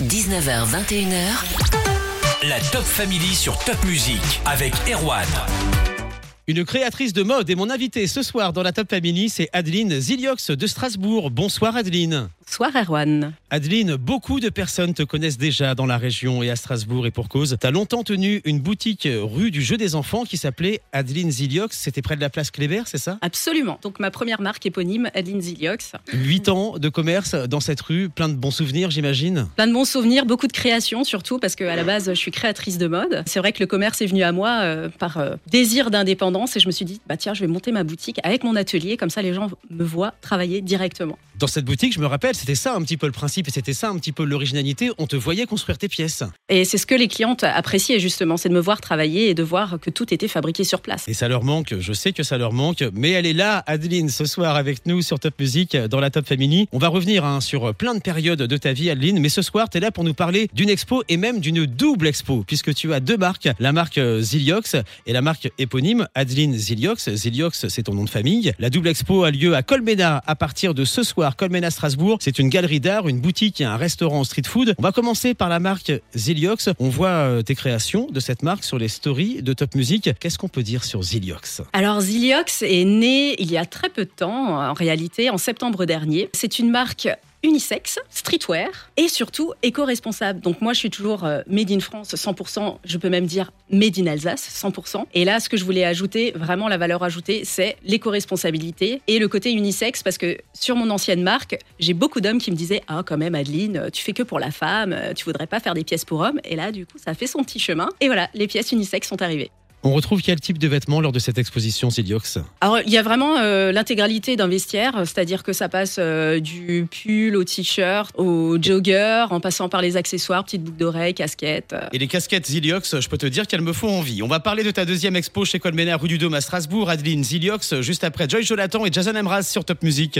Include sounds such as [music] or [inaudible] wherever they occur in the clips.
19h, 21h. La Top Family sur Top Music avec Erwan. Une créatrice de mode et mon invité ce soir dans la Top Family, c'est Adeline Ziliox de Strasbourg. Bonsoir Adeline. Soir Erwan. Adeline, beaucoup de personnes te connaissent déjà dans la région et à Strasbourg et pour cause. Tu as longtemps tenu une boutique rue du jeu des enfants qui s'appelait Adeline Ziliox. C'était près de la place Kléber, c'est ça? Absolument. Donc ma première marque éponyme, Adeline Ziliox. Huit ans de commerce dans cette rue, plein de bons souvenirs j'imagine? Plein de bons souvenirs, beaucoup de création surtout parce qu'à la base je suis créatrice de mode. C'est vrai que le commerce est venu à moi euh, par euh, désir d'indépendance et je me suis dit, bah tiens, je vais monter ma boutique avec mon atelier, comme ça les gens me voient travailler directement. Dans cette boutique, je me rappelle, c'était ça un petit peu le principe et c'était ça un petit peu l'originalité. On te voyait construire tes pièces. Et c'est ce que les clientes appréciaient justement, c'est de me voir travailler et de voir que tout était fabriqué sur place. Et ça leur manque, je sais que ça leur manque, mais elle est là, Adeline, ce soir avec nous sur Top Music, dans la Top Family. On va revenir hein, sur plein de périodes de ta vie, Adeline, mais ce soir, tu es là pour nous parler d'une expo et même d'une double expo, puisque tu as deux marques, la marque Ziliox et la marque éponyme Adeline Ziliox. Ziliox, c'est ton nom de famille. La double expo a lieu à Colmena à partir de ce soir, Colmena Strasbourg. C'est une galerie d'art, une boutique et un restaurant street food. On va commencer par la marque Ziliox. On voit euh, tes créations de cette marque sur les stories de Top Music. Qu'est-ce qu'on peut dire sur Ziliox? Alors Ziliox est né il y a très peu de temps, en réalité en septembre dernier. C'est une marque unisex, streetwear et surtout éco-responsable. Donc moi je suis toujours euh, made in France 100%, je peux même dire made in Alsace 100%. Et là ce que je voulais ajouter, vraiment la valeur ajoutée, c'est l'éco-responsabilité et le côté unisex parce que sur mon ancienne marque, j'ai beaucoup d'hommes qui me disaient "Ah quand même Adeline, tu fais que pour la femme, tu voudrais pas faire des pièces pour hommes." Et là du coup, ça fait son petit chemin et voilà, les pièces unisex sont arrivées. On retrouve quel type de vêtements lors de cette exposition Ziliox Alors, il y a vraiment euh, l'intégralité d'un vestiaire, c'est-à-dire que ça passe euh, du pull au t-shirt, au jogger, en passant par les accessoires, petites boucles d'oreilles, casquettes. euh. Et les casquettes Ziliox, je peux te dire qu'elles me font envie. On va parler de ta deuxième expo chez Colmener, rue du Dôme à Strasbourg, Adeline Ziliox, juste après Joy Jonathan et Jason Emraz sur Top Music.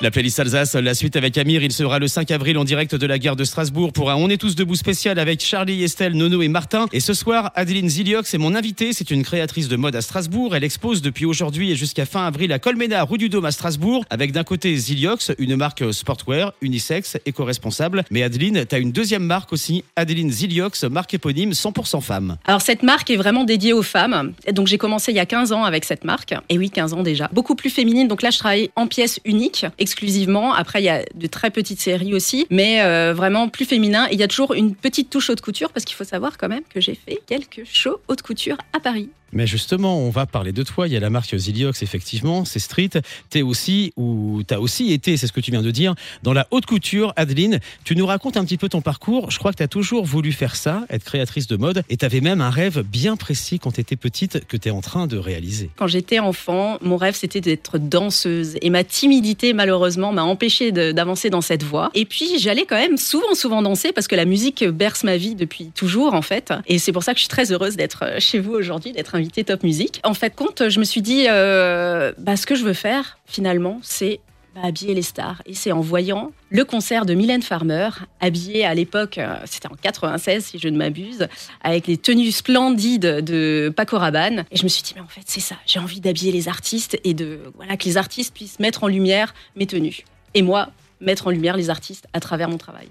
La playlist Alsace, la suite avec Amir, il sera le 5 avril en direct de la gare de Strasbourg pour un On est tous debout spécial avec Charlie, Estelle, Nono et Martin. Et ce soir, Adeline Ziliox est mon invitée, c'est une créatrice de mode à Strasbourg. Elle expose depuis aujourd'hui et jusqu'à fin avril à Colmena, rue du Dôme à Strasbourg, avec d'un côté Ziliox, une marque sportwear, unisex, éco-responsable. Mais Adeline, t'as une deuxième marque aussi, Adeline Ziliox, marque éponyme 100% femme. Alors, cette marque est vraiment dédiée aux femmes. Donc, j'ai commencé il y a 15 ans avec cette marque. Et oui, 15 ans déjà. Beaucoup plus féminine. Donc là, je travaille en pièces uniques, exclusivement. Après, il y a de très petites séries aussi, mais euh, vraiment plus féminin. Il y a toujours une petite touche haute couture parce qu'il faut savoir quand même que j'ai fait quelques shows haute couture à Paris. Mais justement, on va parler de toi. Il y a la marque Ziliox, effectivement, c'est street. T'es aussi, ou t'as aussi été, c'est ce que tu viens de dire, dans la haute couture. Adeline, tu nous racontes un petit peu ton parcours. Je crois que tu as toujours voulu faire ça, être créatrice de mode, et tu avais même un rêve bien précis quand tu étais petite que tu es en train de réaliser. Quand j'étais enfant, mon rêve c'était d'être danseuse. Et ma timidité, malheureusement, m'a empêché de- d'avancer dans cette voie. Et puis, j'allais quand même souvent, souvent danser parce que la musique berce ma vie depuis toujours, en fait. Et c'est pour ça que je suis très heureuse d'être euh, chez vous aujourd'hui, d'être invitée Top Music. En fait, compte, je me suis dit, euh, bah, ce que je veux faire, finalement, c'est bah, habiller les stars. Et c'est en voyant le concert de Mylène Farmer, habillée à l'époque, euh, c'était en 96 si je ne m'abuse, avec les tenues splendides de Paco Rabanne. Et je me suis dit, mais en fait, c'est ça. J'ai envie d'habiller les artistes et de voilà que les artistes puissent mettre en lumière mes tenues. Et moi, mettre en lumière les artistes à travers mon travail.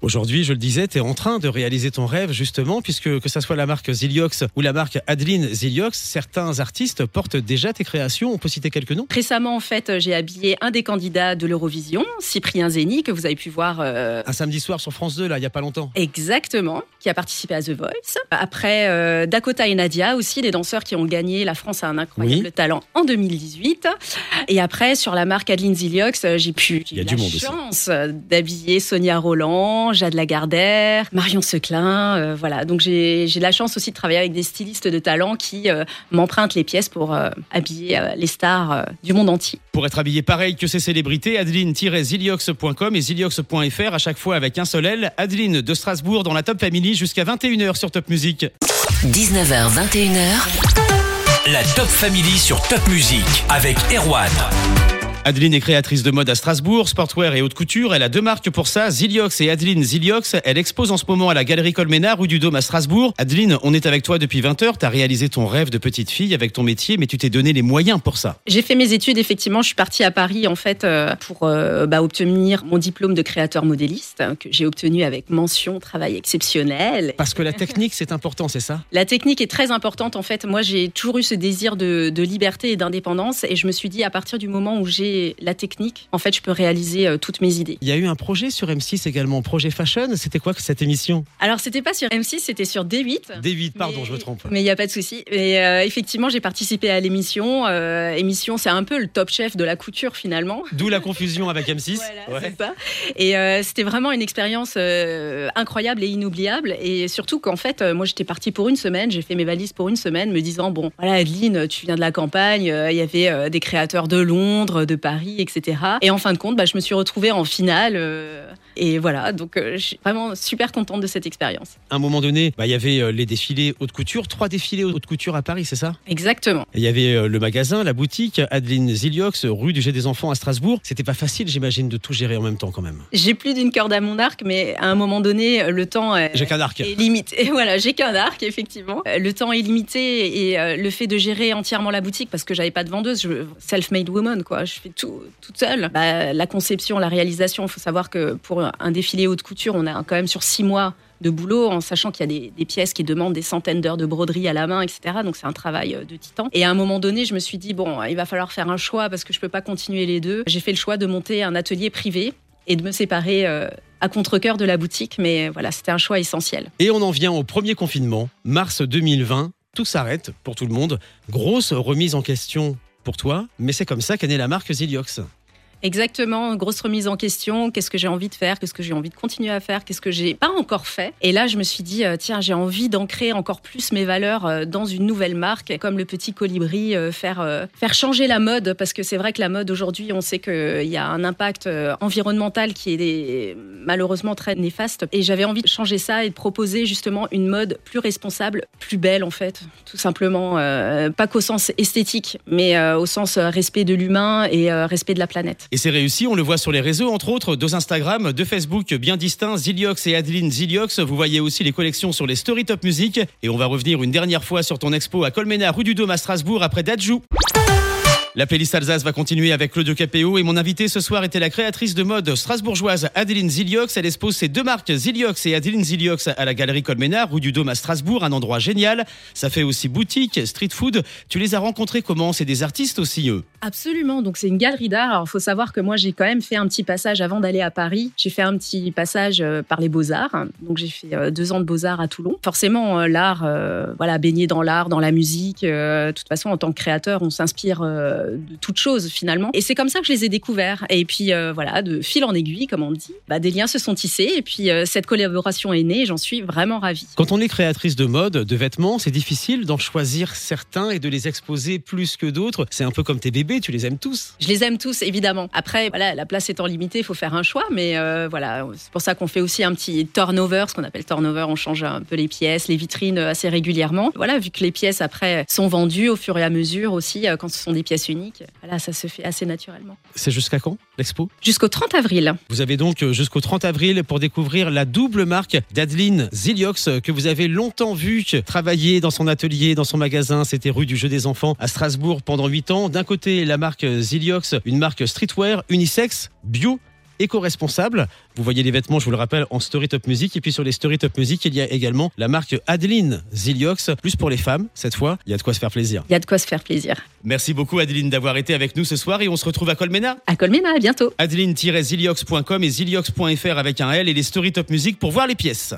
Aujourd'hui, je le disais, tu es en train de réaliser ton rêve, justement, puisque que ça soit la marque Ziliox ou la marque Adeline Ziliox, certains artistes portent déjà tes créations. On peut citer quelques noms Récemment, en fait, j'ai habillé un des candidats de l'Eurovision, Cyprien Zeni, que vous avez pu voir euh, Un samedi soir sur France 2, là, il y a pas longtemps. Exactement, qui a participé à The Voice. Après, euh, Dakota et Nadia aussi, des danseurs qui ont gagné La France a un incroyable Oui. talent en 2018. Et après, sur la marque Adeline Ziliox, j'ai pu Il y a eu du la monde chance d'habiller Sonia Roland, Jade Lagardère, Marion Seclin. euh, voilà, donc j'ai j'ai la chance aussi de travailler avec des stylistes de talent qui euh, m'empruntent les pièces pour euh, habiller euh, les stars euh, du monde entier. Pour être habillé pareil que ces célébrités, adeline-ziliox.com et ziliox.fr à chaque fois avec un seul L. Adeline de Strasbourg dans la Top Family jusqu'à 21h sur Top Music. 19h, 21h. La Top Family sur Top Music avec Erwan. Adeline est créatrice de mode à Strasbourg, sportwear et haute couture. Elle a deux marques pour ça, Ziliox et Adeline Ziliox. Elle expose en ce moment à la Galerie Colménard, rue du Dôme à Strasbourg. Adeline, on est avec toi depuis 20 heures. Tu as réalisé ton rêve de petite fille avec ton métier, mais tu t'es donné les moyens pour ça. J'ai fait mes études, effectivement. Je suis partie à Paris, en fait, euh, pour euh, bah, obtenir mon diplôme de créateur modéliste, hein, que j'ai obtenu avec mention travail exceptionnel. Parce que la technique, c'est important, c'est ça? La technique est très importante, en fait. Moi, j'ai toujours eu ce désir de, de liberté et d'indépendance. Et je me suis dit, à partir du moment où j'ai la technique, en fait, je peux réaliser euh, toutes mes idées. Il y a eu un projet sur M6 également, projet fashion. C'était quoi cette émission? Alors, c'était pas sur M6, c'était sur D8. D8, pardon, je me trompe. Mais il n'y a pas de souci. Mais euh, effectivement, j'ai participé à l'émission. Euh, émission, c'est un peu le top chef de la couture finalement. D'où la confusion avec M6. [laughs] Voilà, c'est ça. Et c'était vraiment une expérience incroyable et inoubliable. Et surtout qu'en fait, moi, j'étais partie pour une semaine. J'ai fait mes valises pour une semaine, me disant bon, voilà, Adeline, tu viens de la campagne. Il y avait des créateurs de Londres, de Paris, etc. Et en fin de compte, bah, je me suis retrouvée en finale. Euh, et voilà, donc euh, je suis vraiment super contente de cette expérience. À un moment donné, bah, il y avait euh, les défilés haute couture, trois défilés haute couture à Paris, c'est ça? Exactement. Il y avait le magasin, la boutique, Adeline Ziliox, rue du Jet des Enfants à Strasbourg. C'était pas facile, j'imagine, de tout gérer en même temps quand même. J'ai plus d'une corde à mon arc, mais à un moment donné, le temps est, j'ai qu'un arc. est limité. Et [laughs] voilà, j'ai qu'un arc, effectivement. Le temps est limité et le fait de gérer entièrement la boutique, parce que j'avais pas de vendeuse, self-made woman, quoi. Je tout toute seule. Bah, la conception, la réalisation, il faut savoir que pour un défilé haute couture, on a quand même sur six mois de boulot, en sachant qu'il y a des, pièces qui demandent des centaines d'heures de broderie à la main, etc. Donc c'est un travail euh, de titan. Et à un moment donné, je me suis dit, bon, il va falloir faire un choix parce que je peux pas continuer les deux. J'ai fait le choix de monter un atelier privé et de me séparer euh, à contre-coeur de la boutique. Mais voilà, c'était un choix essentiel. Et on en vient au premier confinement, mars 2020. Tout s'arrête pour tout le monde. Grosse remise en question pour toi, mais c'est comme ça qu'est née la marque Ziliox. Exactement, grosse remise en question. Qu'est-ce que j'ai envie de faire? Qu'est-ce que j'ai envie de continuer à faire? Qu'est-ce que j'ai pas encore fait? Et là, je me suis dit, euh, tiens, j'ai envie d'ancrer encore plus mes valeurs euh, dans une nouvelle marque, comme le petit colibri, euh, faire, faire changer la mode. Parce que c'est vrai que la mode aujourd'hui, on sait qu'il y a un impact environnemental qui est malheureusement très néfaste. Et j'avais envie de changer ça et de proposer justement une mode plus responsable, plus belle en fait, tout simplement. pas qu'au sens esthétique, mais au sens respect de l'humain et respect de la planète. Et c'est réussi, on le voit sur les réseaux, entre autres, deux Instagram, deux Facebook bien distincts, Ziliox et Adeline Ziliox. Vous voyez aussi les collections sur les Story Top Music. Et on va revenir une dernière fois sur ton expo à Colmena, rue du Dôme à Strasbourg, après Dajou. La playlist Alsace va continuer avec Claude Capéo et mon invité ce soir était la créatrice de mode strasbourgeoise Adeline Ziliox. Elle expose ses deux marques Ziliox et Adeline Ziliox à la galerie Colménard, rue du Dôme à Strasbourg, un endroit génial. Ça fait aussi boutique, street food. Tu les as rencontrés comment? C'est des artistes aussi eux? Absolument. Donc c'est une galerie d'art. Alors il faut savoir que moi j'ai quand même fait un petit passage avant d'aller à Paris. J'ai fait un petit passage euh, par les beaux-arts. Donc j'ai fait euh, deux ans de beaux-arts à Toulon. Forcément euh, l'art, voilà, baigné dans l'art, dans la musique. De toute façon en tant que créateur, on s'inspire de toutes choses finalement. Et c'est comme ça que je les ai découverts. Et puis euh, voilà, de fil en aiguille, comme on dit, bah, des liens se sont tissés. Et puis euh, cette collaboration est née. J'en suis vraiment ravie. Quand on est créatrice de mode, de vêtements, c'est difficile d'en choisir certains et de les exposer plus que d'autres. C'est un peu comme tes bébés, tu les aimes tous. Je les aime tous, évidemment. Après, voilà, la place étant limitée, il faut faire un choix. Mais euh, voilà, c'est pour ça qu'on fait aussi un petit turnover, ce qu'on appelle turnover. On change un peu les pièces, les vitrines assez régulièrement. Voilà, vu que les pièces après sont vendues au fur et à mesure aussi, quand ce sont des pièces uniques. Voilà, ça se fait assez naturellement. C'est jusqu'à quand l'expo? Jusqu'au 30 avril. Vous avez donc euh, jusqu'au 30 avril pour découvrir la double marque d'Adeline Ziliox que vous avez longtemps vu travailler dans son atelier, dans son magasin. C'était rue du Jeu des Enfants à Strasbourg pendant 8 ans. D'un côté, la marque Ziliox, une marque streetwear, unisex, bio éco-responsable. Vous voyez les vêtements, je vous le rappelle, en Story Top Music. Et puis sur les Story Top Music, il y a également la marque Adeline Ziliox, plus pour les femmes cette fois. Il y a de quoi se faire plaisir. Il y a de quoi se faire plaisir. Merci beaucoup Adeline d'avoir été avec nous ce soir et on se retrouve à Colmena. À Colmena, à bientôt. Adeline-ziliox.com et ziliox.fr avec un L et les Story Top Music pour voir les pièces.